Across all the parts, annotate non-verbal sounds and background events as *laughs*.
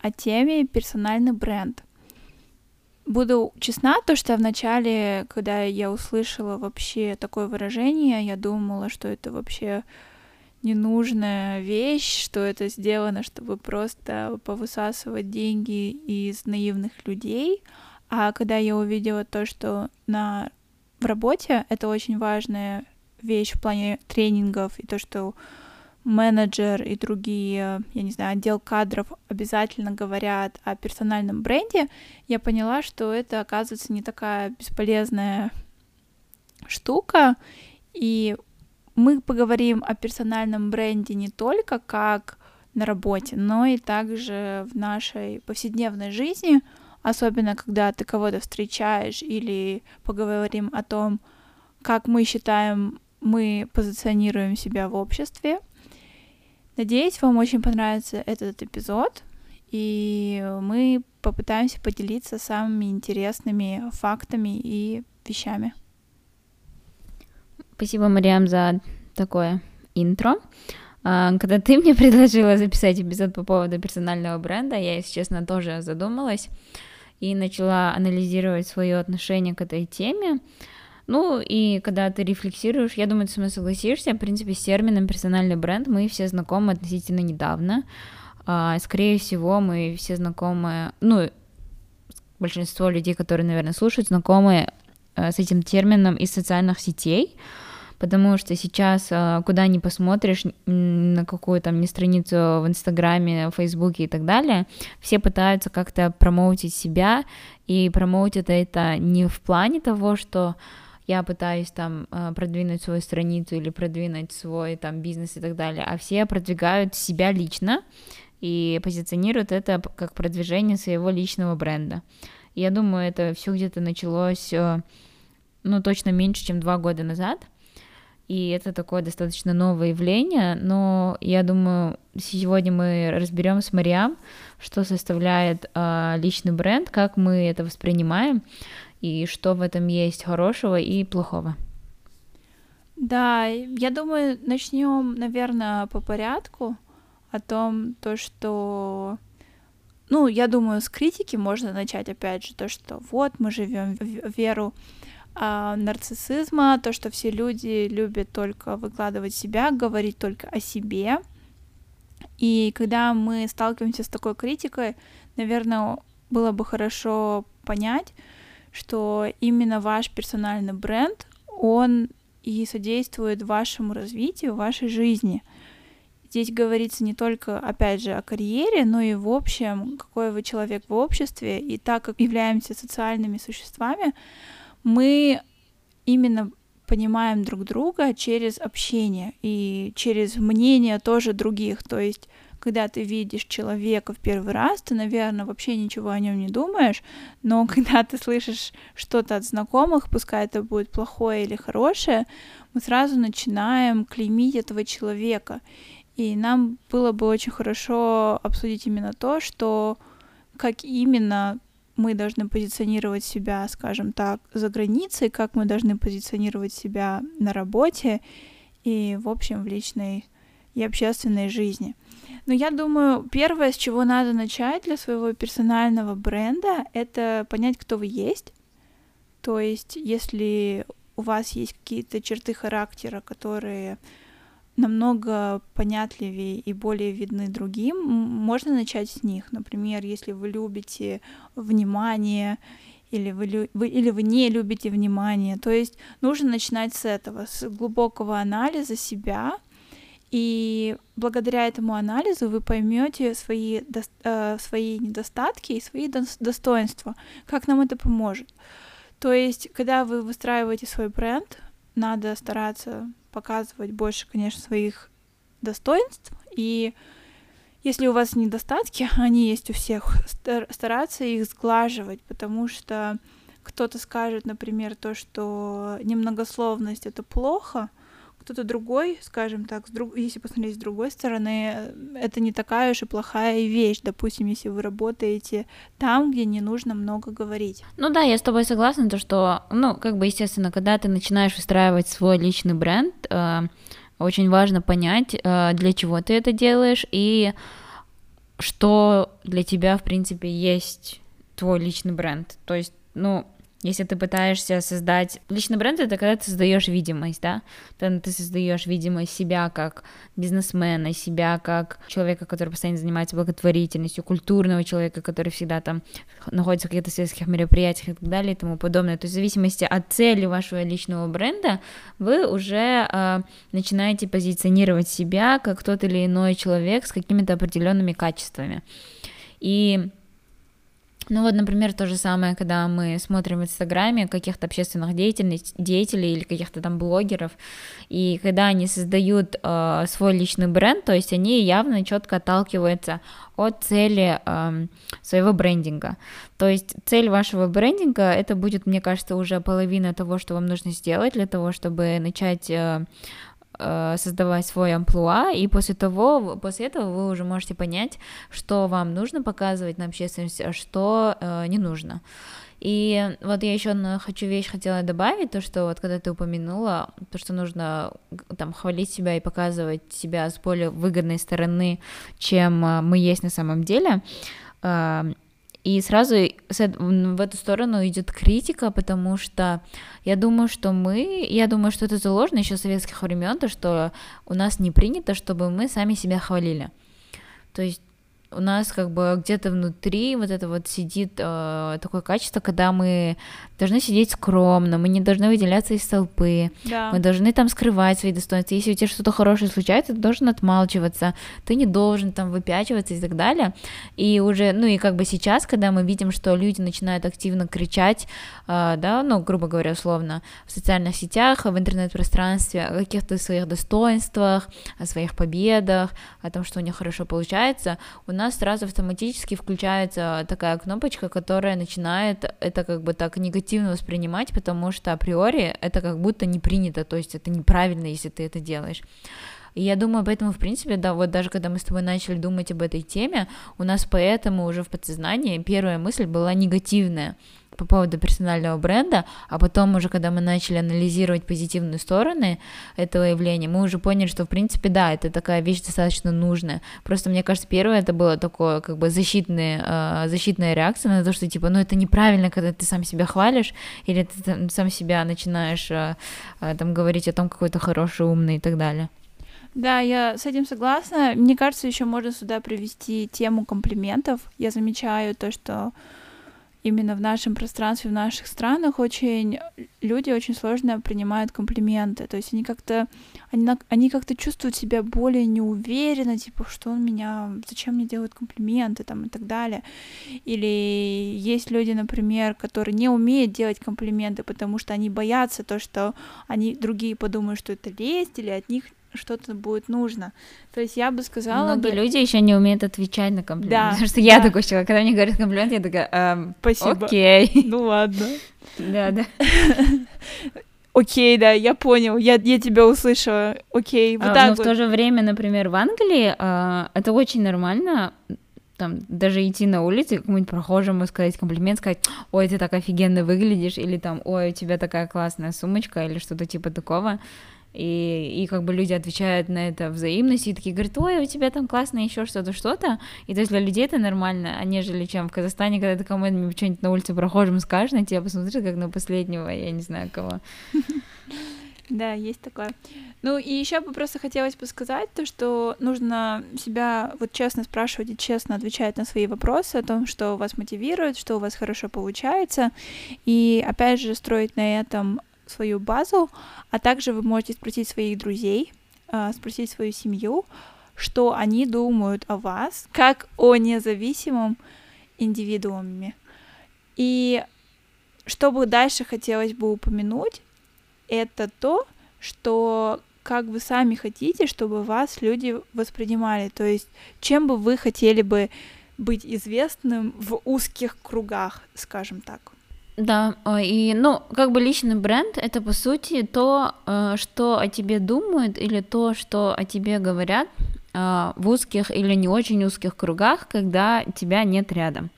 о теме персональный бренд. Буду честна, то что вначале, когда я услышала вообще такое выражение, я думала, что это вообще ненужная вещь, что это сделано, чтобы просто повысасывать деньги из наивных людей. А когда я увидела то, что на в работе это очень важная вещь в плане тренингов и то, что менеджер и другие, я не знаю, отдел кадров обязательно говорят о персональном бренде, я поняла, что это, оказывается, не такая бесполезная штука, и мы поговорим о персональном бренде не только как на работе, но и также в нашей повседневной жизни, особенно когда ты кого-то встречаешь или поговорим о том, как мы считаем, мы позиционируем себя в обществе, Надеюсь, вам очень понравится этот эпизод, и мы попытаемся поделиться самыми интересными фактами и вещами. Спасибо, Мариам, за такое интро. А, когда ты мне *laughs* предложила записать эпизод по поводу персонального бренда, я, если честно, тоже задумалась и начала анализировать свое отношение к этой теме. Ну, и когда ты рефлексируешь, я думаю, ты со мной согласишься, в принципе, с термином персональный бренд мы все знакомы относительно недавно. А, скорее всего, мы все знакомы, ну, большинство людей, которые, наверное, слушают, знакомы а, с этим термином из социальных сетей, потому что сейчас, а, куда ни посмотришь, на какую там не страницу в Инстаграме, Фейсбуке и так далее, все пытаются как-то промоутить себя, и промоутить это не в плане того, что я пытаюсь там э, продвинуть свою страницу или продвинуть свой там бизнес и так далее, а все продвигают себя лично и позиционируют это как продвижение своего личного бренда. Я думаю, это все где-то началось, э, ну, точно меньше, чем два года назад. И это такое достаточно новое явление, но я думаю, сегодня мы разберем с Мариам, что составляет э, личный бренд, как мы это воспринимаем, и что в этом есть хорошего и плохого. Да, я думаю, начнем, наверное, по порядку о том, то, что ну, я думаю, с критики можно начать, опять же, то, что вот мы живем в веру а, нарциссизма, то, что все люди любят только выкладывать себя, говорить только о себе. И когда мы сталкиваемся с такой критикой, наверное, было бы хорошо понять, что именно ваш персональный бренд, он и содействует вашему развитию, вашей жизни. Здесь говорится не только, опять же, о карьере, но и в общем, какой вы человек в обществе. И так как являемся социальными существами, мы именно понимаем друг друга через общение и через мнение тоже других. То есть когда ты видишь человека в первый раз, ты, наверное, вообще ничего о нем не думаешь, но *laughs* когда ты слышишь что-то от знакомых, пускай это будет плохое или хорошее, мы сразу начинаем клеймить этого человека. И нам было бы очень хорошо обсудить именно то, что как именно мы должны позиционировать себя, скажем так, за границей, как мы должны позиционировать себя на работе и, в общем, в личной и общественной жизни. Но я думаю, первое, с чего надо начать для своего персонального бренда, это понять, кто вы есть. То есть, если у вас есть какие-то черты характера, которые намного понятливее и более видны другим, можно начать с них. Например, если вы любите внимание или вы, вы, или вы не любите внимание. То есть нужно начинать с этого, с глубокого анализа себя, и благодаря этому анализу вы поймете свои, э, свои недостатки и свои достоинства. Как нам это поможет? То есть, когда вы выстраиваете свой бренд, надо стараться показывать больше, конечно, своих достоинств и если у вас недостатки, они есть у всех, стараться их сглаживать, потому что кто-то скажет, например, то, что немногословность это плохо, кто-то другой, скажем так, с друг... если посмотреть с другой стороны, это не такая уж и плохая вещь, допустим, если вы работаете там, где не нужно много говорить. Ну да, я с тобой согласна, то что, ну, как бы, естественно, когда ты начинаешь выстраивать свой личный бренд, э, очень важно понять, э, для чего ты это делаешь и что для тебя, в принципе, есть твой личный бренд. То есть, ну, если ты пытаешься создать личный бренд, это когда ты создаешь видимость, да, тогда ты создаешь видимость себя как бизнесмена, себя как человека, который постоянно занимается благотворительностью, культурного человека, который всегда там находится в каких-то светских мероприятиях и так далее и тому подобное. То есть в зависимости от цели вашего личного бренда вы уже э, начинаете позиционировать себя как тот или иной человек с какими-то определенными качествами. И ну вот, например, то же самое, когда мы смотрим в Инстаграме каких-то общественных деятелей или каких-то там блогеров, и когда они создают э, свой личный бренд, то есть они явно четко отталкиваются от цели э, своего брендинга. То есть цель вашего брендинга это будет, мне кажется, уже половина того, что вам нужно сделать для того, чтобы начать э, Э, создавать свой амплуа, и после того, после этого вы уже можете понять, что вам нужно показывать на общественности, а что э, не нужно. И вот я еще одну хочу вещь хотела добавить, то, что вот когда ты упомянула, то, что нужно там хвалить себя и показывать себя с более выгодной стороны, чем э, мы есть на самом деле, э, и сразу в эту сторону идет критика, потому что я думаю, что мы, я думаю, что это заложено еще советских времен, то, что у нас не принято, чтобы мы сами себя хвалили. То есть у нас как бы где-то внутри вот это вот сидит э, такое качество, когда мы должны сидеть скромно, мы не должны выделяться из толпы, да. мы должны там скрывать свои достоинства. Если у тебя что-то хорошее случается, ты должен отмалчиваться, ты не должен там выпячиваться и так далее. И уже, ну и как бы сейчас, когда мы видим, что люди начинают активно кричать, э, да, ну, грубо говоря, условно, в социальных сетях, в интернет-пространстве о каких-то своих достоинствах, о своих победах, о том, что у них хорошо получается, у нас сразу автоматически включается такая кнопочка, которая начинает это как бы так негативно воспринимать, потому что априори это как будто не принято, то есть это неправильно, если ты это делаешь. И я думаю, поэтому, в принципе, да, вот даже когда мы с тобой начали думать об этой теме, у нас поэтому уже в подсознании первая мысль была негативная по поводу персонального бренда, а потом уже, когда мы начали анализировать позитивные стороны этого явления, мы уже поняли, что, в принципе, да, это такая вещь достаточно нужная. Просто, мне кажется, первое это было такое, как бы, защитная, э, защитная реакция на то, что, типа, ну, это неправильно, когда ты сам себя хвалишь, или ты там, сам себя начинаешь э, э, там говорить о том, какой то хороший, умный и так далее. Да, я с этим согласна. Мне кажется, еще можно сюда привести тему комплиментов. Я замечаю то, что именно в нашем пространстве, в наших странах очень люди очень сложно принимают комплименты. То есть они как-то они, они как-то чувствуют себя более неуверенно, типа, что он меня, зачем мне делают комплименты там и так далее. Или есть люди, например, которые не умеют делать комплименты, потому что они боятся то, что они другие подумают, что это лесть, или от них что-то будет нужно. То есть я бы сказала... Многие бы... люди еще не умеют отвечать на комплименты. Да, потому что я такой человек, когда мне говорят комплимент, я такая, эм, Спасибо. окей. Ну ладно. *laughs* Да, да. *laughs* Окей, да, я понял, я, я тебя услышала. Окей, вот а, так Но вот. в то же время, например, в Англии а, это очень нормально там даже идти на улице, какому-нибудь прохожему сказать комплимент, сказать, ой, ты так офигенно выглядишь, или там, ой, у тебя такая классная сумочка, или что-то типа такого и, и как бы люди отвечают на это взаимностью, и такие говорят, ой, у тебя там классно еще что-то, что-то, и то есть для людей это нормально, а нежели чем в Казахстане, когда ты кому-нибудь что-нибудь на улице прохожим скажешь, на тебя посмотрят, как на последнего, я не знаю кого. *laughs* Да, есть такое. Ну и еще бы просто хотелось бы сказать то, что нужно себя вот честно спрашивать и честно отвечать на свои вопросы о том, что вас мотивирует, что у вас хорошо получается, и опять же строить на этом свою базу, а также вы можете спросить своих друзей, а, спросить свою семью, что они думают о вас, как о независимом индивидууме. И что бы дальше хотелось бы упомянуть, это то, что как вы сами хотите, чтобы вас люди воспринимали. То есть, чем бы вы хотели бы быть известным в узких кругах, скажем так. Да, а, и, ну, как бы личный бренд — это, по сути, то, э, что о тебе думают или то, что о тебе говорят э, в узких или не очень узких кругах, когда тебя нет рядом.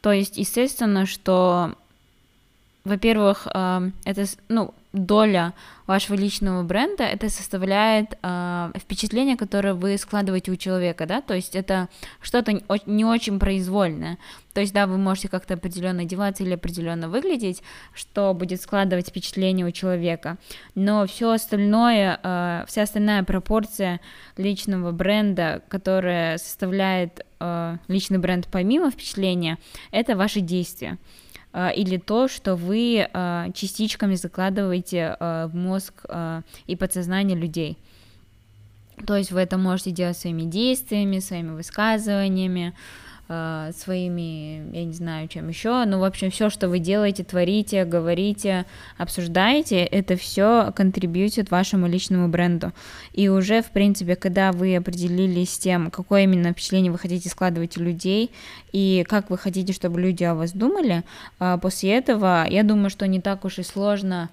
То есть, естественно, что, во-первых, э, это, ну, доля вашего личного бренда это составляет э, впечатление, которое вы складываете у человека, да, то есть это что-то не очень произвольное. То есть, да, вы можете как-то определенно одеваться или определенно выглядеть, что будет складывать впечатление у человека. Но все остальное, э, вся остальная пропорция личного бренда, которая составляет э, личный бренд помимо впечатления, это ваши действия. А, или то, что вы а, частичками закладываете а, в мозг и подсознание людей. То есть вы это можете делать своими действиями, своими высказываниями, э, своими, я не знаю, чем еще, ну, в общем, все, что вы делаете, творите, говорите, обсуждаете, это все контрибьютит вашему личному бренду. И уже, в принципе, когда вы определились с тем, какое именно впечатление вы хотите складывать у людей и как вы хотите, чтобы люди о вас думали, э, после этого, я думаю, что не так уж и сложно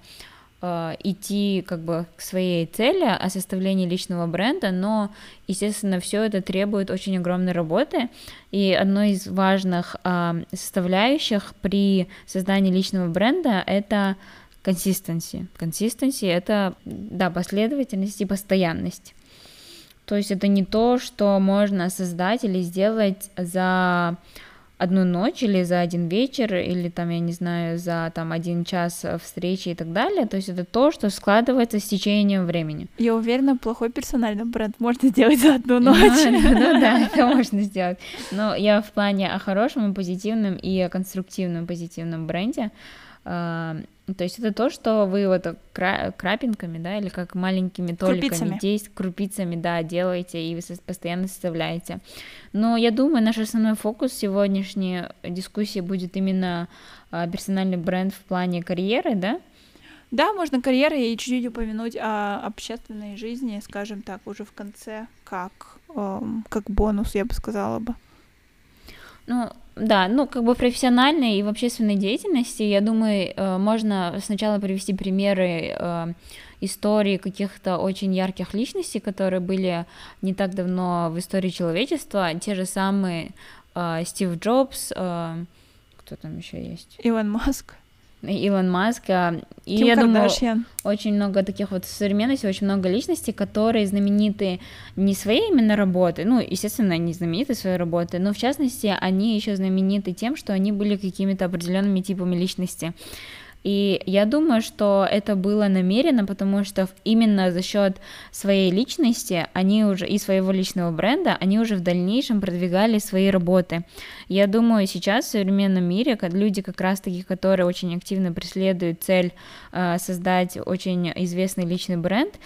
идти как бы к своей цели о составлении личного бренда, но, естественно, все это требует очень огромной работы, и одной из важных э, составляющих при создании личного бренда это консистенси. Консистенси — это, да, последовательность и постоянность. То есть это не то, что можно создать или сделать за одну ночь или за один вечер, или там, я не знаю, за там один час встречи и так далее. То есть это то, что складывается с течением времени. Я уверена, плохой персональный бренд можно сделать за одну ночь. *laughs* Ну да, *laughs* это можно сделать. Но я в плане о хорошем, позитивном и о конструктивном позитивном бренде. То есть это то, что вы вот кра- крапинками, да, или как маленькими толиками, действ- крупицами, да, делаете и вы постоянно составляете. Но я думаю, наш основной фокус сегодняшней дискуссии будет именно а, персональный бренд в плане карьеры, да? Да, можно карьеры и чуть-чуть упомянуть о общественной жизни, скажем так, уже в конце, как, эм, как бонус, я бы сказала бы. Ну, да, ну, как бы профессиональной и в общественной деятельности, я думаю, э, можно сначала привести примеры э, истории каких-то очень ярких личностей, которые были не так давно в истории человечества, те же самые э, Стив Джобс, кто там еще есть? Илон Маск. Илон Маск. А, и Ким я Кардашьян. думаю, очень много таких вот в современности, очень много личностей, которые знамениты не своей именно работой, ну, естественно, они знамениты своей работой, но в частности, они еще знамениты тем, что они были какими-то определенными типами личности. И я думаю, что это было намеренно, потому что именно за счет своей личности они уже и своего личного бренда они уже в дальнейшем продвигали свои работы. Я думаю, сейчас в современном мире люди как раз-таки, которые очень активно преследуют цель э, создать очень известный личный бренд,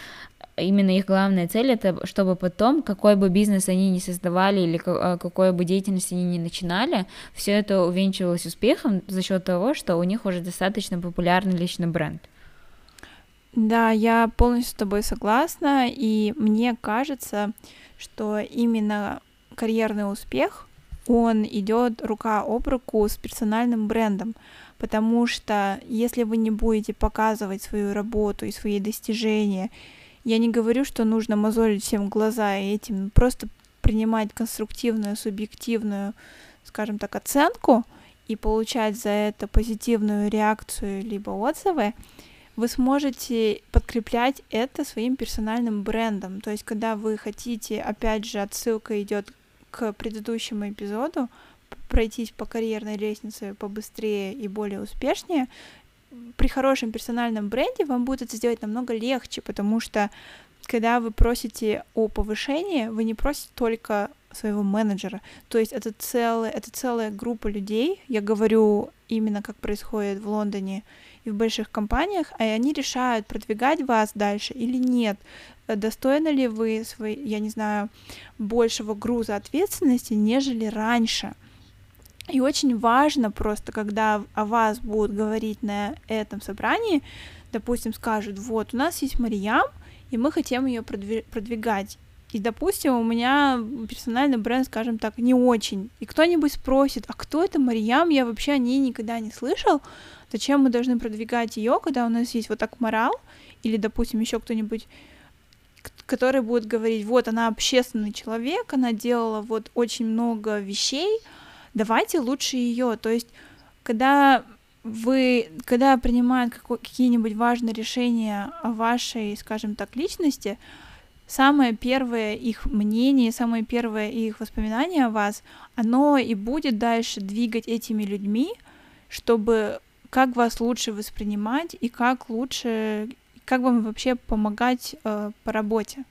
именно их главная цель это чтобы потом какой бы бизнес они ни создавали или а, какой бы деятельность они ни начинали все это увенчивалось успехом за счет того что у них уже достаточно популярный личный бренд. Да я полностью с тобой согласна и мне кажется что именно карьерный успех он идет рука об руку с персональным брендом потому что если вы не будете показывать свою работу и свои достижения я не говорю, что нужно мозолить всем глаза и этим просто принимать конструктивную, субъективную, скажем так, оценку и получать за это позитивную реакцию либо отзывы, вы сможете подкреплять это своим персональным брендом. То есть, когда вы хотите, опять же, отсылка идет к предыдущему эпизоду, пройтись по карьерной лестнице побыстрее и более успешнее, при хорошем персональном бренде вам будет это сделать намного легче, потому что когда вы просите о повышении, вы не просите только своего менеджера. То есть это целая, это целая группа людей. Я говорю именно как происходит в Лондоне и в больших компаниях, и они решают, продвигать вас дальше или нет. Достойны ли вы, свой, я не знаю, большего груза ответственности, нежели раньше. И очень важно просто, когда о вас будут говорить на этом собрании, допустим, скажут, вот, у нас есть Мариям, и мы хотим ее продвигать. И, допустим, у меня персональный бренд, скажем так, не очень. И кто-нибудь спросит, а кто это Марьям? Я вообще о ней никогда не слышал. Зачем мы должны продвигать ее, когда у нас есть вот так морал? Или, допустим, еще кто-нибудь который будет говорить, вот она общественный человек, она делала вот очень много вещей, давайте лучше ее. То есть, когда вы, когда принимают какие-нибудь важные решения о вашей, скажем так, личности, самое первое их мнение, самое первое их воспоминание о вас, оно и будет дальше двигать этими людьми, чтобы как вас лучше воспринимать и как лучше, как вам вообще помогать э, по работе.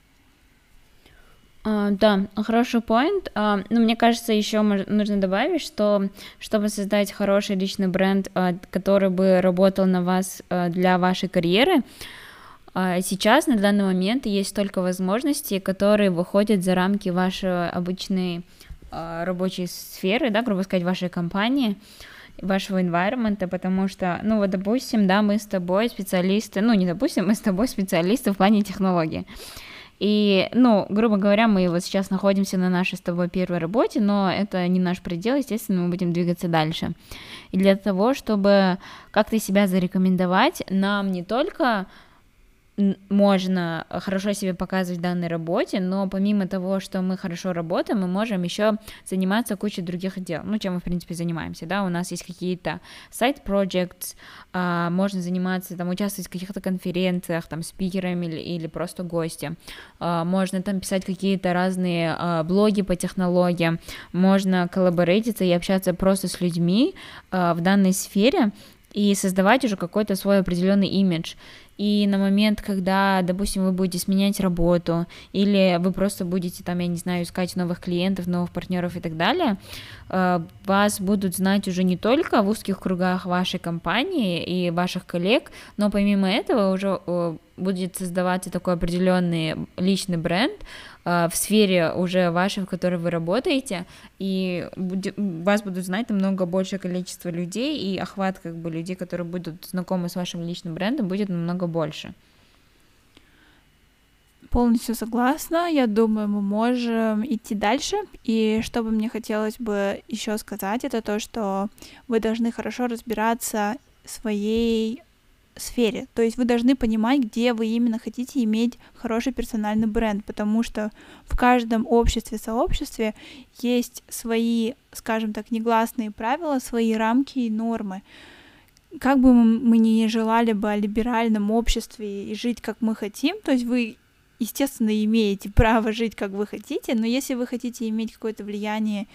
Uh, да, хороший point. Uh, ну, мне кажется, еще нужно добавить, что чтобы создать хороший личный бренд, uh, который бы работал на вас для вашей карьеры, сейчас на данный момент есть столько возможностей, которые выходят за рамки вашей обычной рабочей сферы, да, грубо сказать, вашей компании вашего environment, потому что, ну вот, допустим, да, мы с тобой специалисты, ну, не допустим, мы с тобой специалисты в плане технологий. И, ну, грубо говоря, мы вот сейчас находимся на нашей с тобой первой работе, но это не наш предел, естественно, мы будем двигаться дальше. И для того, чтобы как-то себя зарекомендовать, нам не только можно хорошо себе показывать в данной работе, но помимо того, что мы хорошо работаем, мы можем еще заниматься кучей других дел, ну, чем мы, в принципе, занимаемся, да, у нас есть какие-то сайт projects, а, можно заниматься, там, участвовать в каких-то конференциях, там, спикерами или, или просто гостем, а, можно там писать какие-то разные а, блоги по технологиям, можно коллаборейтиться и общаться просто с людьми а, в данной сфере, и создавать уже какой-то свой определенный имидж и на момент, когда, допустим, вы будете сменять работу, или вы просто будете там, я не знаю, искать новых клиентов, новых партнеров и так далее, э, вас будут знать уже не только в узких кругах вашей компании и ваших коллег, но помимо этого уже э, будет создаваться такой определенный личный бренд, в сфере уже вашей, в которой вы работаете, и вас будут знать намного большее количество людей, и охват как бы людей, которые будут знакомы с вашим личным брендом, будет намного больше. Полностью согласна. Я думаю, мы можем идти дальше. И что бы мне хотелось бы еще сказать, это то, что вы должны хорошо разбираться своей сфере. То есть вы должны понимать, где вы именно хотите иметь хороший персональный бренд, потому что в каждом обществе, сообществе есть свои, скажем так, негласные правила, свои рамки и нормы. Как бы мы ни желали бы о либеральном обществе и жить, как мы хотим, то есть вы, естественно, имеете право жить, как вы хотите, но если вы хотите иметь какое-то влияние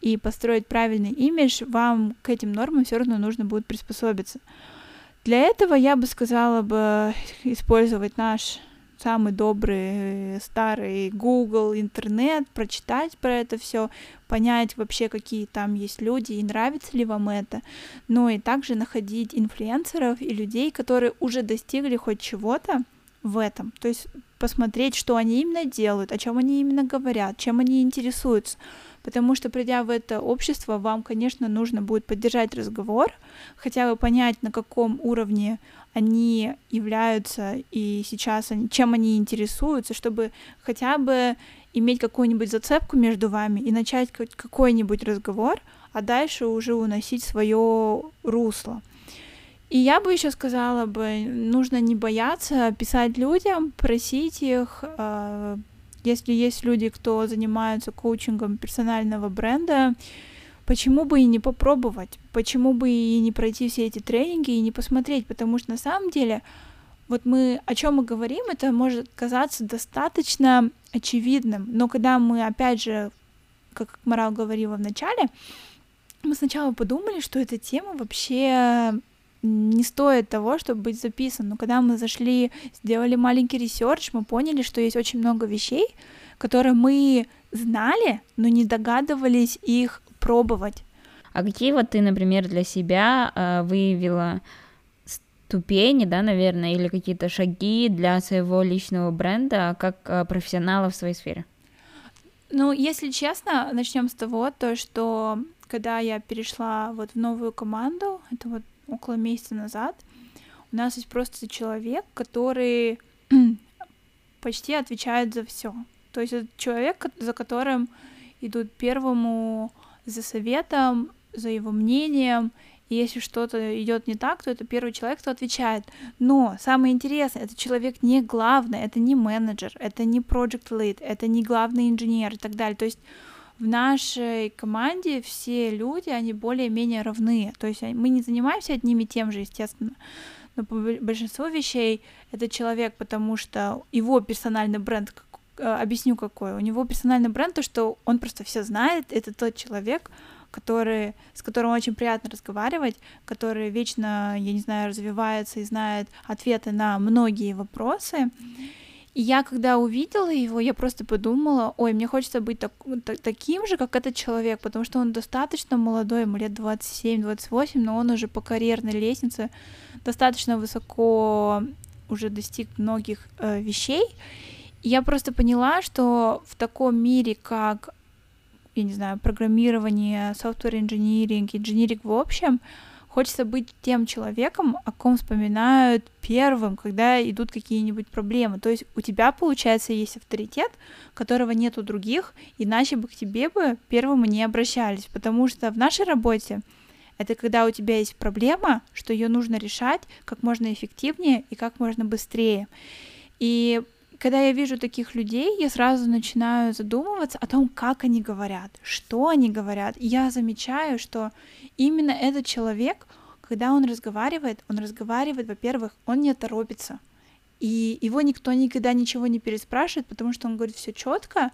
и построить правильный имидж, вам к этим нормам все равно нужно будет приспособиться. Для этого я бы сказала бы использовать наш самый добрый э, старый Google, интернет, прочитать про это все, понять вообще, какие там есть люди и нравится ли вам это, но и также находить инфлюенсеров и людей, которые уже достигли хоть чего-то в этом, то есть посмотреть, что они именно делают, о чем они именно говорят, чем они интересуются, потому что придя в это общество, вам, конечно, нужно будет поддержать разговор, хотя бы понять, на каком уровне они являются и сейчас они, чем они интересуются, чтобы хотя бы иметь какую-нибудь зацепку между вами и начать какой-нибудь разговор, а дальше уже уносить свое русло. И я бы еще сказала бы, нужно не бояться писать людям, просить их, э, если есть люди, кто занимаются коучингом персонального бренда, почему бы и не попробовать? Почему бы и не пройти все эти тренинги и не посмотреть? Потому что на самом деле, вот мы о чем мы говорим, это может казаться достаточно очевидным, но когда мы, опять же, как Марал говорила в начале, мы сначала подумали, что эта тема вообще не стоит того, чтобы быть записан. Но когда мы зашли, сделали маленький research, мы поняли, что есть очень много вещей, которые мы знали, но не догадывались их пробовать. А какие вот ты, например, для себя э, выявила ступени, да, наверное, или какие-то шаги для своего личного бренда как э, профессионала в своей сфере? Ну, если честно, начнем с того, то что когда я перешла вот в новую команду, это вот около месяца назад, у нас есть просто человек, который *clears throat* почти отвечает за все. То есть это человек, за которым идут первому за советом, за его мнением, и если что-то идет не так, то это первый человек, кто отвечает. Но самое интересное, этот человек не главный, это не менеджер, это не project lead, это не главный инженер и так далее. То есть в нашей команде все люди, они более-менее равны. То есть мы не занимаемся одним и тем же, естественно. Но по большинству вещей это человек, потому что его персональный бренд, э, объясню какой, у него персональный бренд, то, что он просто все знает, это тот человек, который, с которым очень приятно разговаривать, который вечно, я не знаю, развивается и знает ответы на многие вопросы. И я, когда увидела его, я просто подумала, ой, мне хочется быть так, так, таким же, как этот человек, потому что он достаточно молодой, ему лет 27-28, но он уже по карьерной лестнице достаточно высоко уже достиг многих э, вещей. И я просто поняла, что в таком мире, как я не знаю, программирование, software engineering, инжиниринг в общем, хочется быть тем человеком, о ком вспоминают первым, когда идут какие-нибудь проблемы. То есть у тебя, получается, есть авторитет, которого нет у других, иначе бы к тебе бы первым не обращались, потому что в нашей работе это когда у тебя есть проблема, что ее нужно решать как можно эффективнее и как можно быстрее. И когда я вижу таких людей, я сразу начинаю задумываться о том, как они говорят, что они говорят. И я замечаю, что именно этот человек, когда он разговаривает, он разговаривает, во-первых, он не торопится. И его никто никогда ничего не переспрашивает, потому что он говорит все четко,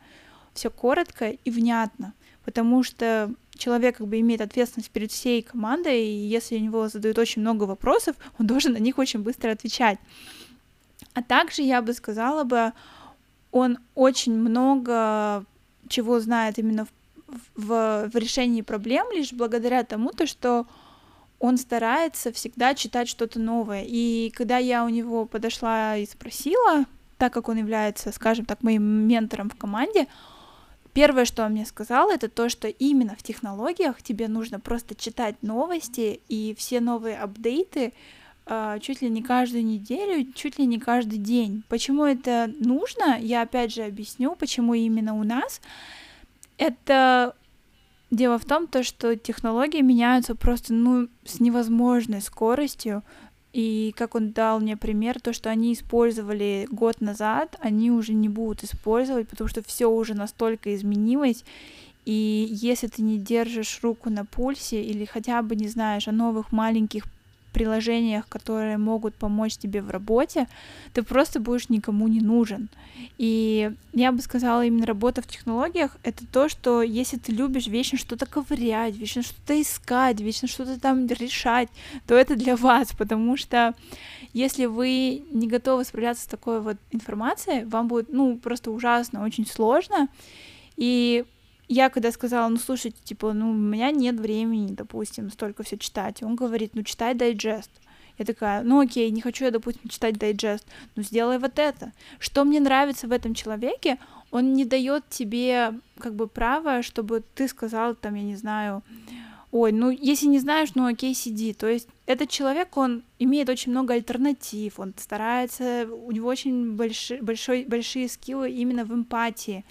все коротко и внятно. Потому что человек как бы имеет ответственность перед всей командой, и если у него задают очень много вопросов, он должен на них очень быстро отвечать. А также я бы сказала бы, он очень много чего знает именно в, в, в решении проблем, лишь благодаря тому, то, что он старается всегда читать что-то новое. И когда я у него подошла и спросила, так как он является, скажем так, моим ментором в команде, первое, что он мне сказал, это то, что именно в технологиях тебе нужно просто читать новости и все новые апдейты, чуть ли не каждую неделю, чуть ли не каждый день. Почему это нужно, я опять же объясню, почему именно у нас. Это дело в том, то, что технологии меняются просто ну, с невозможной скоростью. И как он дал мне пример, то, что они использовали год назад, они уже не будут использовать, потому что все уже настолько изменилось. И если ты не держишь руку на пульсе или хотя бы не знаешь о новых маленьких приложениях, которые могут помочь тебе в работе, ты просто будешь никому не нужен. И я бы сказала, именно работа в технологиях — это то, что если ты любишь вечно что-то ковырять, вечно что-то искать, вечно что-то там решать, то это для вас, потому что если вы не готовы справляться с такой вот информацией, вам будет, ну, просто ужасно, очень сложно, и я когда сказала, ну слушайте, типа, ну у меня нет времени, допустим, столько все читать, он говорит, ну читай дайджест. Я такая, ну окей, не хочу я, допустим, читать дайджест, ну сделай вот это. Что мне нравится в этом человеке, он не дает тебе как бы права, чтобы ты сказал там, я не знаю, ой, ну если не знаешь, ну окей, сиди. То есть этот человек, он имеет очень много альтернатив, он старается, у него очень большой, большой, большие скиллы именно в эмпатии.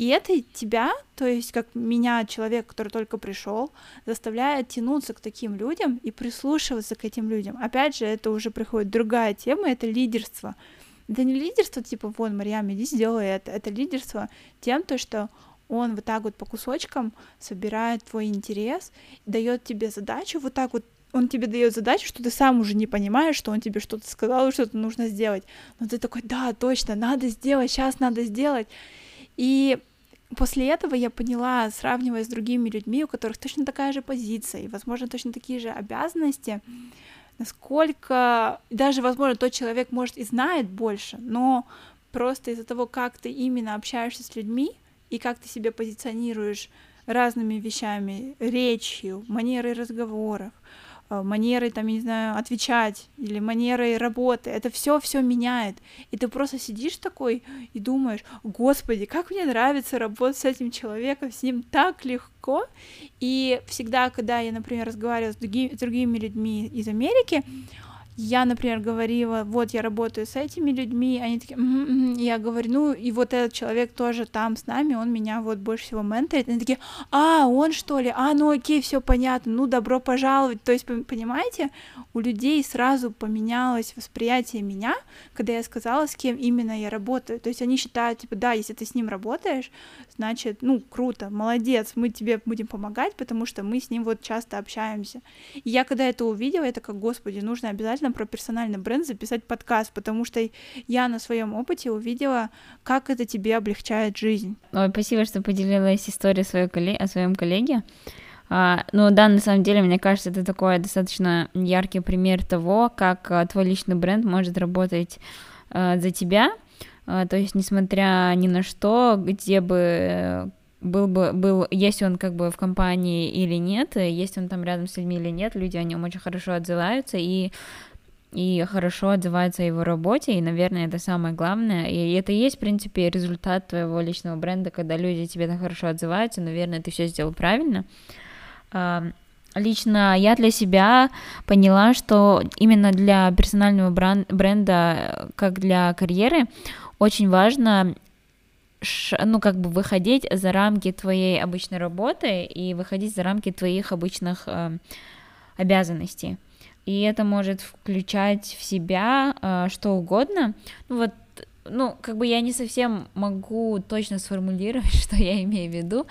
И это тебя, то есть как меня, человек, который только пришел, заставляет тянуться к таким людям и прислушиваться к этим людям. Опять же, это уже приходит другая тема, это лидерство. Это не лидерство типа, вон, Марьям, иди сделай это. Это лидерство тем, то, что он вот так вот по кусочкам собирает твой интерес, дает тебе задачу вот так вот он тебе дает задачу, что ты сам уже не понимаешь, что он тебе что-то сказал, что-то нужно сделать. Но ты такой, да, точно, надо сделать, сейчас надо сделать. И после этого я поняла, сравнивая с другими людьми, у которых точно такая же позиция и, возможно, точно такие же обязанности, насколько даже, возможно, тот человек, может, и знает больше, но просто из-за того, как ты именно общаешься с людьми и как ты себя позиционируешь разными вещами, речью, манерой разговоров, манерой, там, я не знаю, отвечать или манерой работы. Это все все меняет. И ты просто сидишь такой и думаешь, господи, как мне нравится работать с этим человеком, с ним так легко. И всегда, когда я, например, разговариваю с, другими, с другими людьми из Америки, я, например, говорила, вот я работаю с этими людьми, они такие, м-м-м", я говорю, ну и вот этот человек тоже там с нами, он меня вот больше всего менторит, они такие, а, он что ли, а, ну окей, все понятно, ну добро пожаловать, то есть, понимаете, у людей сразу поменялось восприятие меня, когда я сказала, с кем именно я работаю, то есть они считают, типа, да, если ты с ним работаешь, значит, ну, круто, молодец, мы тебе будем помогать, потому что мы с ним вот часто общаемся. И я когда это увидела, это как, господи, нужно обязательно про персональный бренд записать подкаст, потому что я на своем опыте увидела, как это тебе облегчает жизнь. Ой, спасибо, что поделилась историей своей коллег... о своем коллеге. А, ну да, на самом деле, мне кажется, это такой достаточно яркий пример того, как а, твой личный бренд может работать а, за тебя, а, то есть, несмотря ни на что, где бы э, был бы, был, есть он как бы в компании или нет, есть он там рядом с людьми или нет, люди о нем очень хорошо отзываются и и хорошо отзываются о его работе, и, наверное, это самое главное. И это и есть, в принципе, результат твоего личного бренда, когда люди тебе так хорошо отзываются, наверное, ты все сделал правильно. Лично я для себя поняла, что именно для персонального бренда, как для карьеры, очень важно ну, как бы выходить за рамки твоей обычной работы и выходить за рамки твоих обычных э, обязанностей. И это может включать в себя э, что угодно. Ну вот ну, как бы я не совсем могу точно сформулировать, *laughs* что я имею в виду,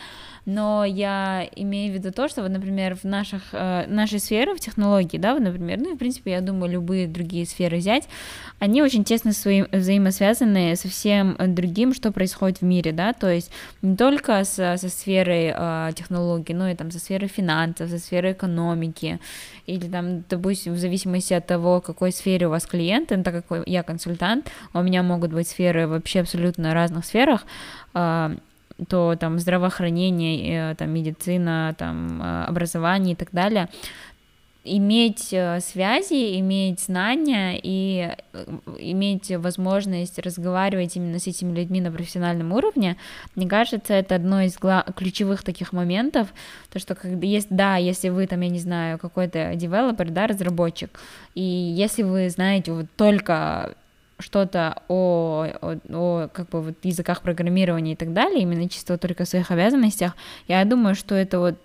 но я имею в виду то, что вот, например, в наших, э, нашей сфере, в технологии, да, вот, например, ну, и, в принципе, я думаю, любые другие сферы взять, они очень тесно своим, взаимосвязаны со всем другим, что происходит в мире, да, то есть не только со, со сферой э, технологий, но и там со сферой финансов, со сферой экономики, или там, допустим, в зависимости от того, какой сфере у вас клиенты, ну, так как я консультант, у меня могут быть сферы вообще абсолютно разных сферах, э, то там здравоохранение, э, там медицина, там э, образование и так далее, иметь э, связи, иметь знания и иметь возможность разговаривать именно с этими людьми на профессиональном уровне, мне кажется, это одно из гла- ключевых таких моментов, то, что когда есть, да, если вы там, я не знаю, какой-то девелопер, да, разработчик, и если вы знаете вот только что-то о, о, о как бы вот языках программирования и так далее, именно чисто только о своих обязанностях, я думаю, что это вот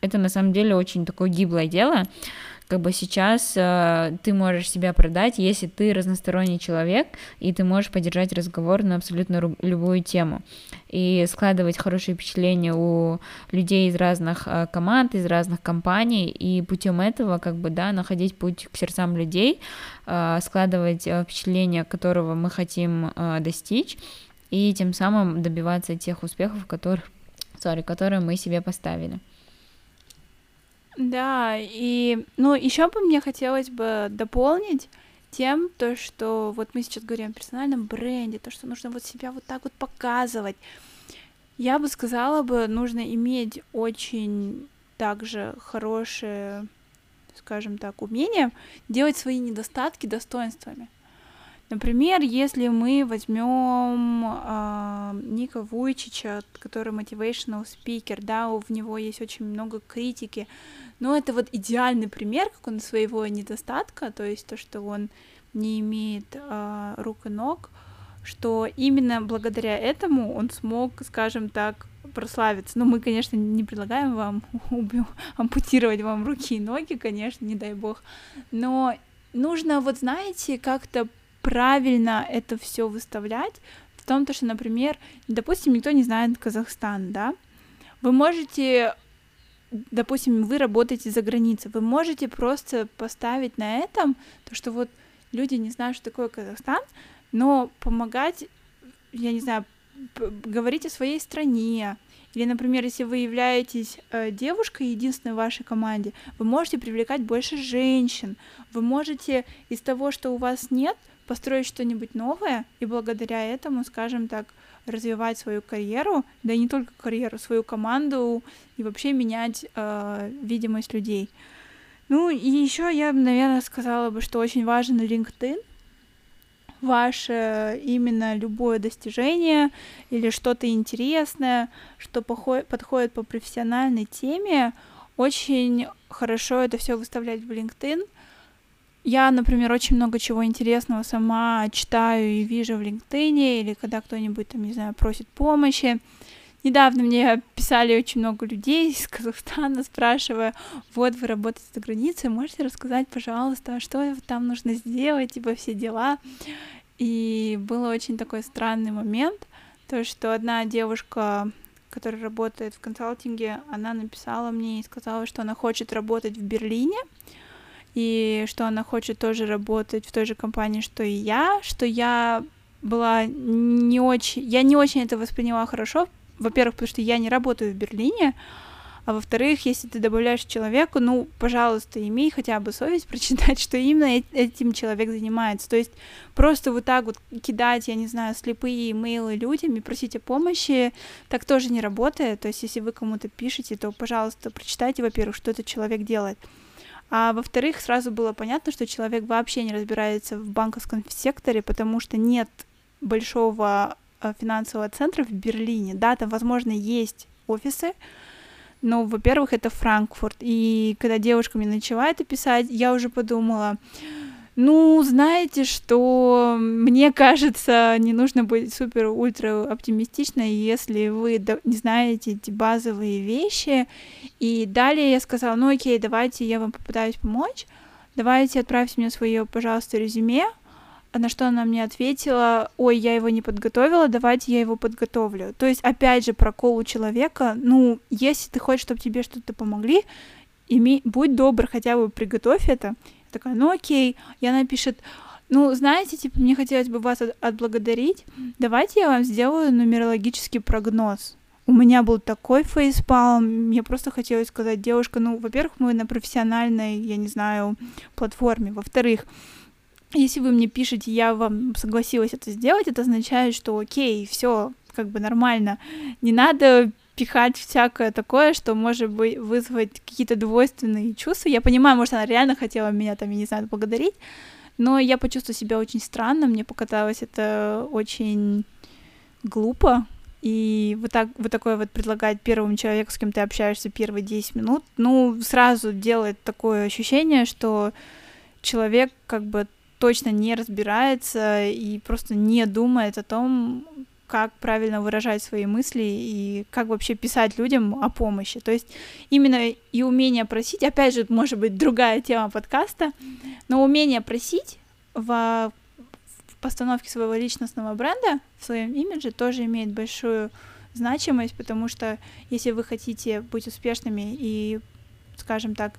это на самом деле очень такое гиблое дело, как бы сейчас э, ты можешь себя продать, если ты разносторонний человек, и ты можешь поддержать разговор на абсолютно любую тему, и складывать хорошие впечатления у людей из разных э, команд, из разных компаний, и путем этого, как бы, да, находить путь к сердцам людей, э, складывать э, впечатление, которого мы хотим э, достичь, и тем самым добиваться тех успехов, которых, sorry, которые мы себе поставили. Да, и, ну, еще бы мне хотелось бы дополнить тем, то, что вот мы сейчас говорим о персональном бренде, то, что нужно вот себя вот так вот показывать. Я бы сказала бы, нужно иметь очень также хорошее, скажем так, умение делать свои недостатки достоинствами. Например, если мы возьмем э, Ника Вуйчича, который motivational speaker, да, у него есть очень много критики, но это вот идеальный пример, как он своего недостатка, то есть то, что он не имеет э, рук и ног, что именно благодаря этому он смог, скажем так, прославиться. Но мы, конечно, не предлагаем вам *laughs* ампутировать вам руки и ноги, конечно, не дай бог. Но нужно, вот знаете, как-то правильно это все выставлять, в том, то, что, например, допустим, никто не знает Казахстан, да, вы можете, допустим, вы работаете за границей, вы можете просто поставить на этом то, что вот люди не знают, что такое Казахстан, но помогать, я не знаю, говорить о своей стране, или, например, если вы являетесь э, девушкой единственной в вашей команде, вы можете привлекать больше женщин, вы можете из того, что у вас нет, построить что-нибудь новое и благодаря этому, скажем так, развивать свою карьеру, да и не только карьеру, свою команду и вообще менять э, видимость людей. Ну и еще я, наверное, сказала бы, что очень важен LinkedIn. Ваше именно любое достижение или что-то интересное, что подходит по профессиональной теме, очень хорошо это все выставлять в LinkedIn, я, например, очень много чего интересного сама читаю и вижу в LinkedIn, или когда кто-нибудь там, не знаю, просит помощи. Недавно мне писали очень много людей из Казахстана, спрашивая, вот вы работаете за границей, можете рассказать, пожалуйста, что там нужно сделать, типа все дела. И был очень такой странный момент, то, что одна девушка, которая работает в консалтинге, она написала мне и сказала, что она хочет работать в Берлине, и что она хочет тоже работать в той же компании, что и я, что я была не очень, я не очень это восприняла хорошо, во-первых, потому что я не работаю в Берлине, а во-вторых, если ты добавляешь человеку, ну, пожалуйста, имей хотя бы совесть *laughs* прочитать, что именно этим человек занимается. То есть просто вот так вот кидать, я не знаю, слепые имейлы людям и просить о помощи, так тоже не работает. То есть если вы кому-то пишете, то, пожалуйста, прочитайте, во-первых, что этот человек делает. А во-вторых, сразу было понятно, что человек вообще не разбирается в банковском секторе, потому что нет большого э, финансового центра в Берлине. Да, там, возможно, есть офисы, но, во-первых, это Франкфурт. И когда девушка мне начала это писать, я уже подумала, ну, знаете, что мне кажется, не нужно быть супер-ультра оптимистичной, если вы не знаете эти базовые вещи. И далее я сказала, ну окей, давайте я вам попытаюсь помочь, давайте отправьте мне свое, пожалуйста, резюме, на что она мне ответила, ой, я его не подготовила, давайте я его подготовлю. То есть, опять же, прокол у человека, ну, если ты хочешь, чтобы тебе что-то помогли, имей, будь добр, хотя бы приготовь это, такая, ну окей, и она пишет, ну, знаете, типа, мне хотелось бы вас отблагодарить, давайте я вам сделаю нумерологический прогноз. У меня был такой фейспалм, мне просто хотелось сказать, девушка, ну, во-первых, мы на профессиональной, я не знаю, платформе, во-вторых, если вы мне пишете, я вам согласилась это сделать, это означает, что окей, все как бы нормально. Не надо пихать всякое такое, что может быть вызвать какие-то двойственные чувства. Я понимаю, может, она реально хотела меня там, я не знаю, благодарить, но я почувствовала себя очень странно, мне показалось это очень глупо, и вот так вот такое вот предлагать первому человеку, с кем ты общаешься первые 10 минут, ну, сразу делает такое ощущение, что человек как бы точно не разбирается и просто не думает о том, как правильно выражать свои мысли и как вообще писать людям о помощи. То есть именно и умение просить, опять же, может быть, другая тема подкаста, но умение просить в, в постановке своего личностного бренда, в своем имидже тоже имеет большую значимость, потому что если вы хотите быть успешными и, скажем так,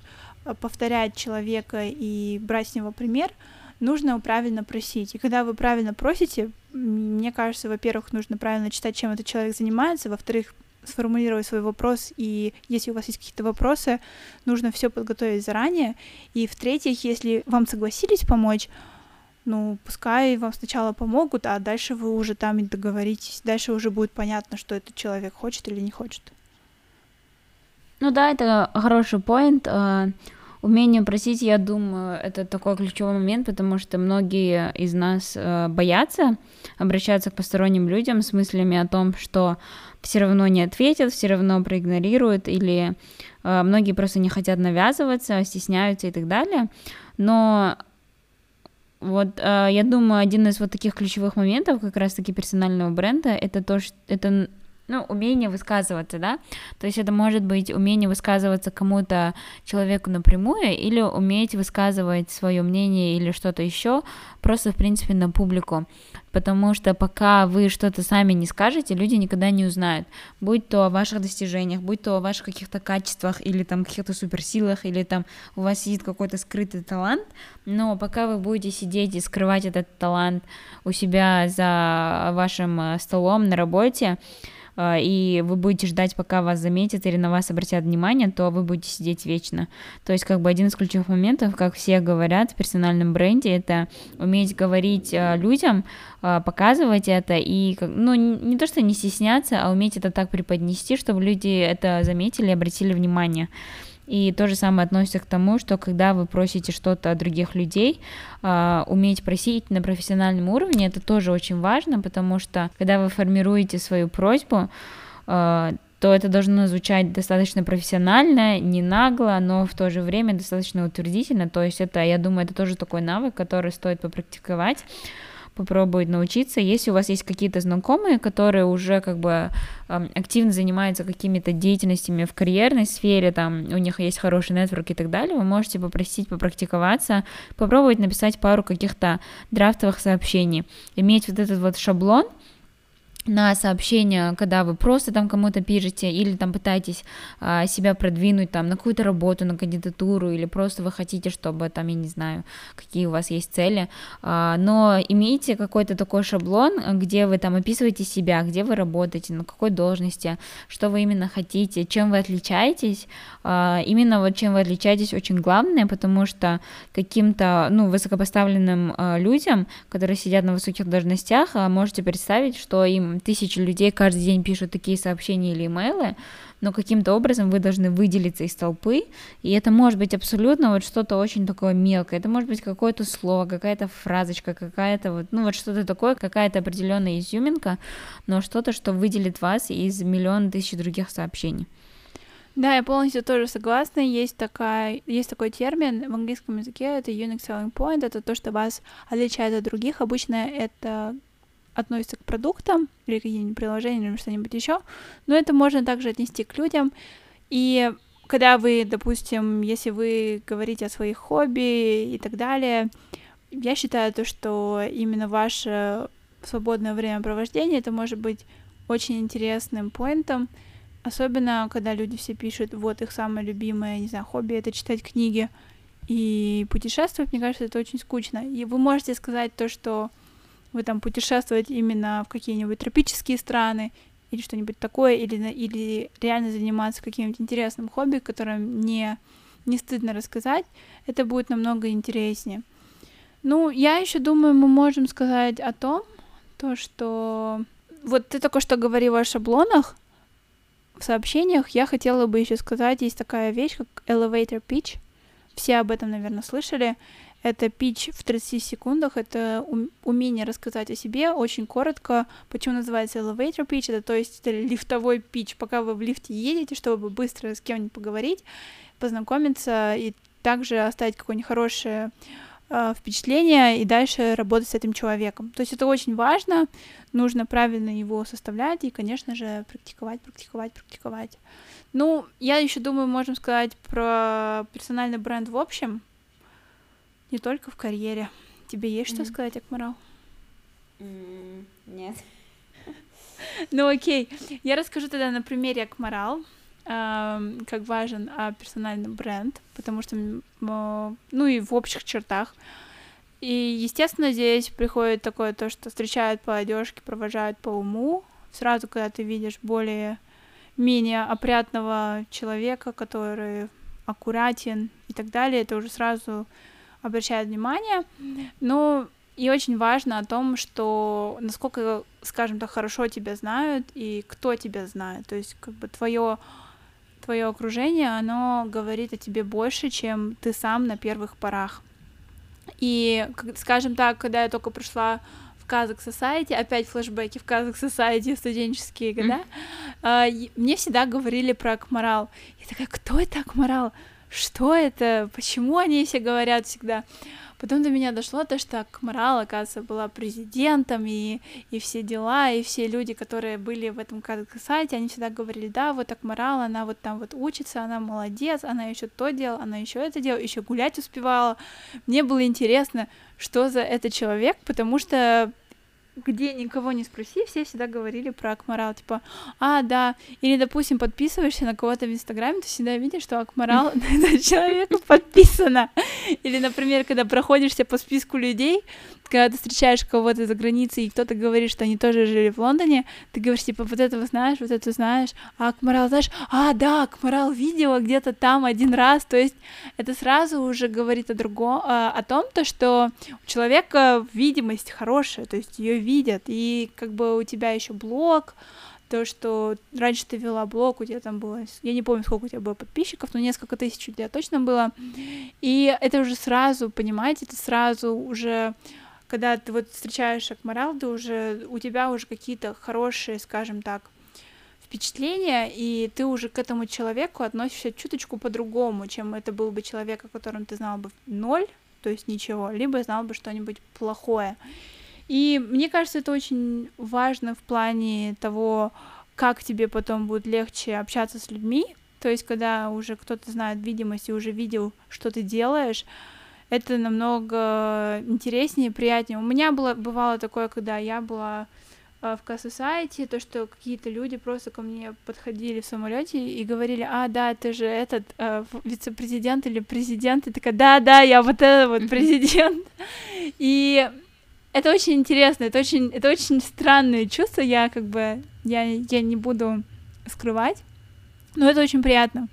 повторять человека и брать с него пример, нужно правильно просить. И когда вы правильно просите, мне кажется, во-первых, нужно правильно читать, чем этот человек занимается, во-вторых, сформулировать свой вопрос, и если у вас есть какие-то вопросы, нужно все подготовить заранее. И в-третьих, если вам согласились помочь, ну, пускай вам сначала помогут, а дальше вы уже там и договоритесь. Дальше уже будет понятно, что этот человек хочет или не хочет. Ну да, это хороший поинт. Умение просить, я думаю, это такой ключевой момент, потому что многие из нас э, боятся обращаться к посторонним людям с мыслями о том, что все равно не ответят, все равно проигнорируют, или э, многие просто не хотят навязываться, стесняются и так далее. Но вот э, я думаю, один из вот таких ключевых моментов как раз-таки персонального бренда это то, что это ну, умение высказываться, да, то есть это может быть умение высказываться кому-то, человеку напрямую, или уметь высказывать свое мнение или что-то еще, просто, в принципе, на публику, потому что пока вы что-то сами не скажете, люди никогда не узнают, будь то о ваших достижениях, будь то о ваших каких-то качествах, или там каких-то суперсилах, или там у вас сидит какой-то скрытый талант, но пока вы будете сидеть и скрывать этот талант у себя за вашим э, столом на работе, и вы будете ждать, пока вас заметят или на вас обратят внимание, то вы будете сидеть вечно. То есть как бы один из ключевых моментов, как все говорят в персональном бренде, это уметь говорить а, людям, а, показывать это и, ну, не то, что не стесняться, а уметь это так преподнести, чтобы люди это заметили и обратили внимание. И то же самое относится к тому, что когда вы просите что-то от других людей, э, уметь просить на профессиональном уровне, это тоже очень важно, потому что когда вы формируете свою просьбу, э, то это должно звучать достаточно профессионально, не нагло, но в то же время достаточно утвердительно. То есть это, я думаю, это тоже такой навык, который стоит попрактиковать попробовать научиться. Если у вас есть какие-то знакомые, которые уже как бы активно занимаются какими-то деятельностями в карьерной сфере, там у них есть хороший нетворк и так далее, вы можете попросить попрактиковаться, попробовать написать пару каких-то драфтовых сообщений, иметь вот этот вот шаблон, на сообщения, когда вы просто там кому-то пишете или там пытаетесь а, себя продвинуть там на какую-то работу, на кандидатуру или просто вы хотите, чтобы там, я не знаю, какие у вас есть цели, а, но имейте какой-то такой шаблон, где вы там описываете себя, где вы работаете, на какой должности, что вы именно хотите, чем вы отличаетесь, а, именно вот чем вы отличаетесь очень главное, потому что каким-то, ну, высокопоставленным а, людям, которые сидят на высоких должностях, а, можете представить, что им тысячи людей каждый день пишут такие сообщения или имейлы, но каким-то образом вы должны выделиться из толпы, и это может быть абсолютно вот что-то очень такое мелкое, это может быть какое-то слово, какая-то фразочка, какая-то вот, ну вот что-то такое, какая-то определенная изюминка, но что-то, что выделит вас из миллиона тысяч других сообщений. Да, я полностью тоже согласна. Есть, такая, есть такой термин в английском языке, это unique selling point, это то, что вас отличает от других. Обычно это относится к продуктам или каким-нибудь приложениям или что-нибудь еще, но это можно также отнести к людям. И когда вы, допустим, если вы говорите о своих хобби и так далее, я считаю то, что именно ваше свободное времяпровождение это может быть очень интересным поинтом, особенно когда люди все пишут, вот их самое любимое, не знаю, хобби это читать книги и путешествовать, мне кажется, это очень скучно. И вы можете сказать то, что вы там путешествовать именно в какие-нибудь тропические страны или что-нибудь такое, или, или реально заниматься каким-нибудь интересным хобби, которым не, не стыдно рассказать, это будет намного интереснее. Ну, я еще думаю, мы можем сказать о том, то, что вот ты только что говорила о шаблонах в сообщениях, я хотела бы еще сказать, есть такая вещь, как elevator pitch. Все об этом, наверное, слышали. Это пич в 30 секундах, это умение рассказать о себе очень коротко. Почему называется elevator pitch? Это то есть это лифтовой пич, пока вы в лифте едете, чтобы быстро с кем-нибудь поговорить, познакомиться и также оставить какое-нибудь хорошее э, впечатление и дальше работать с этим человеком. То есть это очень важно, нужно правильно его составлять и, конечно же, практиковать, практиковать, практиковать. Ну, я еще думаю, можем сказать про персональный бренд в общем не только в карьере. Тебе есть mm-hmm. что сказать, Акмарал? Mm, нет. *laughs* Ну окей, я расскажу тогда на примере Акмарал, как важен а, персональный бренд, потому что, ну и в общих чертах. И, естественно, здесь приходит такое то, что встречают по одежке, провожают по уму. Сразу, когда ты видишь более менее опрятного человека, который аккуратен и так далее, это уже сразу обращают внимание. Ну, и очень важно о том, что насколько, скажем так, хорошо тебя знают и кто тебя знает. То есть, как бы твое твое окружение, оно говорит о тебе больше, чем ты сам на первых порах. И, скажем так, когда я только пришла в Казак Society, опять флешбеки в Казак Society, студенческие года, mm-hmm. мне всегда говорили про Акмарал. Я такая, кто это Акмарал? Что это, почему они все говорят всегда. Потом до меня дошло то, что Акмарал, оказывается, была президентом, и, и все дела, и все люди, которые были в этом сайте, они всегда говорили, да, вот Акмарал, она вот там вот учится, она молодец, она еще то делала, она еще это делала, еще гулять успевала. Мне было интересно, что за этот человек, потому что где никого не спроси, все всегда говорили про Акмарал, типа, а, да, или, допустим, подписываешься на кого-то в Инстаграме, ты всегда видишь, что Акмарал *laughs* на этого человека подписано. Или, например, когда проходишься по списку людей, когда ты встречаешь кого-то за границей, и кто-то говорит, что они тоже жили в Лондоне, ты говоришь, типа, вот этого знаешь, вот это знаешь, а Акмарал знаешь, а, да, Акмарал видела где-то там один раз, то есть это сразу уже говорит о другом, о, о том, то, что у человека видимость хорошая, то есть ее видят, и как бы у тебя еще блог, то, что раньше ты вела блог, у тебя там было, я не помню, сколько у тебя было подписчиков, но несколько тысяч у тебя точно было, и это уже сразу, понимаете, это сразу уже когда ты вот встречаешь Акмарал, ты уже, у тебя уже какие-то хорошие, скажем так, впечатление, и ты уже к этому человеку относишься чуточку по-другому, чем это был бы человек, о котором ты знал бы ноль, то есть ничего, либо знал бы что-нибудь плохое. И мне кажется, это очень важно в плане того, как тебе потом будет легче общаться с людьми. То есть, когда уже кто-то знает видимость и уже видел, что ты делаешь, это намного интереснее, приятнее. У меня было, бывало такое, когда я была э, в К-Society, то, что какие-то люди просто ко мне подходили в самолете и говорили, а, да, ты же этот э, вице-президент или президент, и такая, да, да, я вот этот вот президент. И это очень интересно, это очень, это очень странное чувство, я как бы, я, я не буду скрывать, но это очень приятно.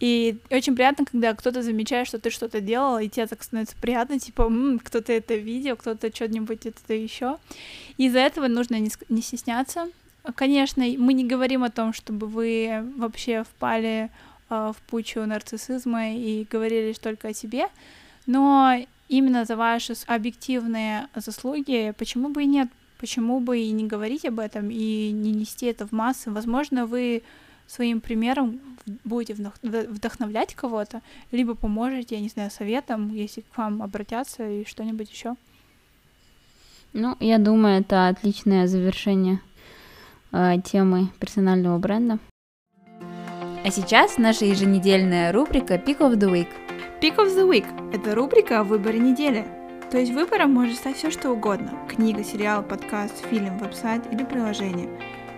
И очень приятно, когда кто-то замечает, что ты что-то делал, и тебе так становится приятно, типа, кто-то это видел, кто-то что-нибудь это еще. Из-за этого нужно не, не стесняться. Конечно, мы не говорим о том, чтобы вы вообще впали э, в пучу нарциссизма и говорили только о себе, но именно за ваши объективные заслуги, почему бы и нет? Почему бы и не говорить об этом и не нести это в массы? Возможно, вы своим примером будете вдохновлять кого-то, либо поможете, я не знаю, советом, если к вам обратятся и что-нибудь еще. Ну, я думаю, это отличное завершение э, темы персонального бренда. А сейчас наша еженедельная рубрика Pick of the Week. Pick of the Week – это рубрика о выборе недели. То есть выбором может стать все что угодно – книга, сериал, подкаст, фильм, веб-сайт или приложение.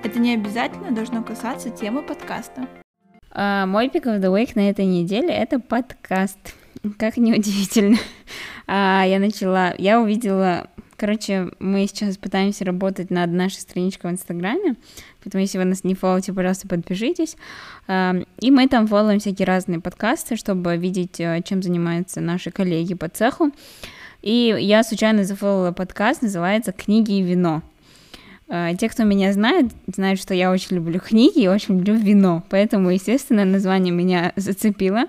Это не обязательно должно касаться темы подкаста. Uh, мой Pick of the Week на этой неделе – это подкаст. Как неудивительно. Uh, *laughs* я начала, я увидела Короче, мы сейчас пытаемся работать над нашей страничкой в Инстаграме, поэтому если вы нас не фолловите, пожалуйста, подпишитесь. И мы там фолловим всякие разные подкасты, чтобы видеть, э, чем занимаются наши коллеги по цеху. И я случайно зафолловила подкаст, называется «Книги и вино». Э, те, кто меня знает, знают, что я очень люблю книги и очень люблю вино, поэтому, естественно, название меня *laughs* зацепило.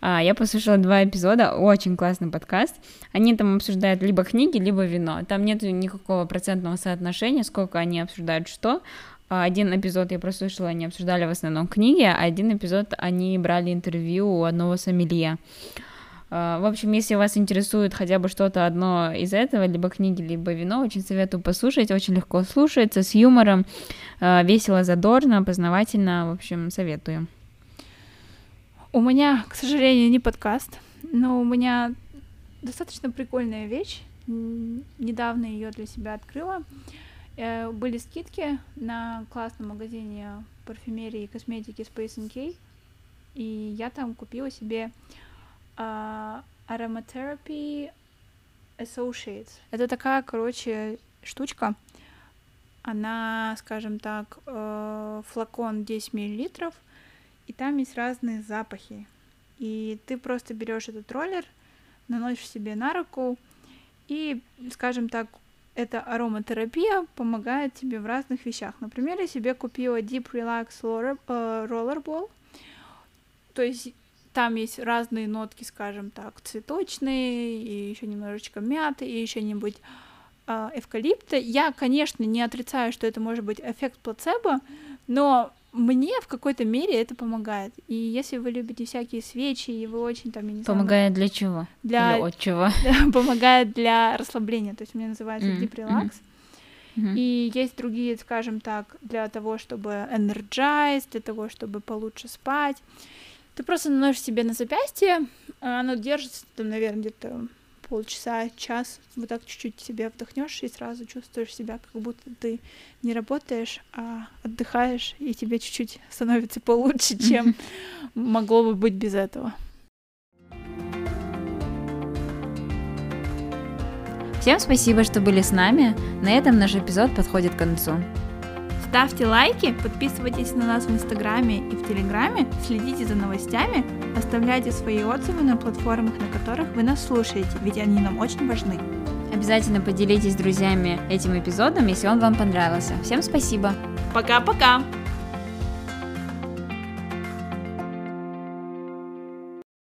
А, я послушала два эпизода, очень классный подкаст. Они там обсуждают либо книги, либо вино. Там нет никакого процентного соотношения, сколько они обсуждают что. А, один эпизод я прослушала, они обсуждали в основном книги, а один эпизод они брали интервью у одного сомелье. А, в общем, если вас интересует хотя бы что-то одно из этого, либо книги, либо вино, очень советую послушать, очень легко слушается, с юмором, весело, задорно, познавательно, в общем, советую. У меня, к сожалению, не подкаст, но у меня достаточно прикольная вещь. Недавно ее для себя открыла. Э, были скидки на классном магазине парфюмерии и косметики Space NK, и я там купила себе uh, Aromatherapy Associates. Это такая, короче, штучка. Она, скажем так, э, флакон 10 миллилитров — и там есть разные запахи. И ты просто берешь этот роллер, наносишь себе на руку, и, скажем так, эта ароматерапия помогает тебе в разных вещах. Например, я себе купила Deep Relax э, Rollerball. То есть там есть разные нотки, скажем так, цветочные, и еще немножечко мяты, и еще нибудь э, эвкалипта. Я, конечно, не отрицаю, что это может быть эффект плацебо, но мне в какой-то мере это помогает. И если вы любите всякие свечи, и вы очень там, я не Помогает для чего? Для... Или от чего? *laughs* Помогает для расслабления. То есть у меня называется mm-hmm. Mm-hmm. И есть другие, скажем так, для того, чтобы energize, для того, чтобы получше спать. Ты просто наносишь себе на запястье, а оно держится там, наверное, где-то полчаса, час, вот так чуть-чуть себя вдохнешь и сразу чувствуешь себя, как будто ты не работаешь, а отдыхаешь, и тебе чуть-чуть становится получше, *laughs* чем могло бы быть без этого. Всем спасибо, что были с нами. На этом наш эпизод подходит к концу. Ставьте лайки, подписывайтесь на нас в Инстаграме и в Телеграме, следите за новостями, оставляйте свои отзывы на платформах, на которых вы нас слушаете, ведь они нам очень важны. Обязательно поделитесь с друзьями этим эпизодом, если он вам понравился. Всем спасибо. Пока-пока.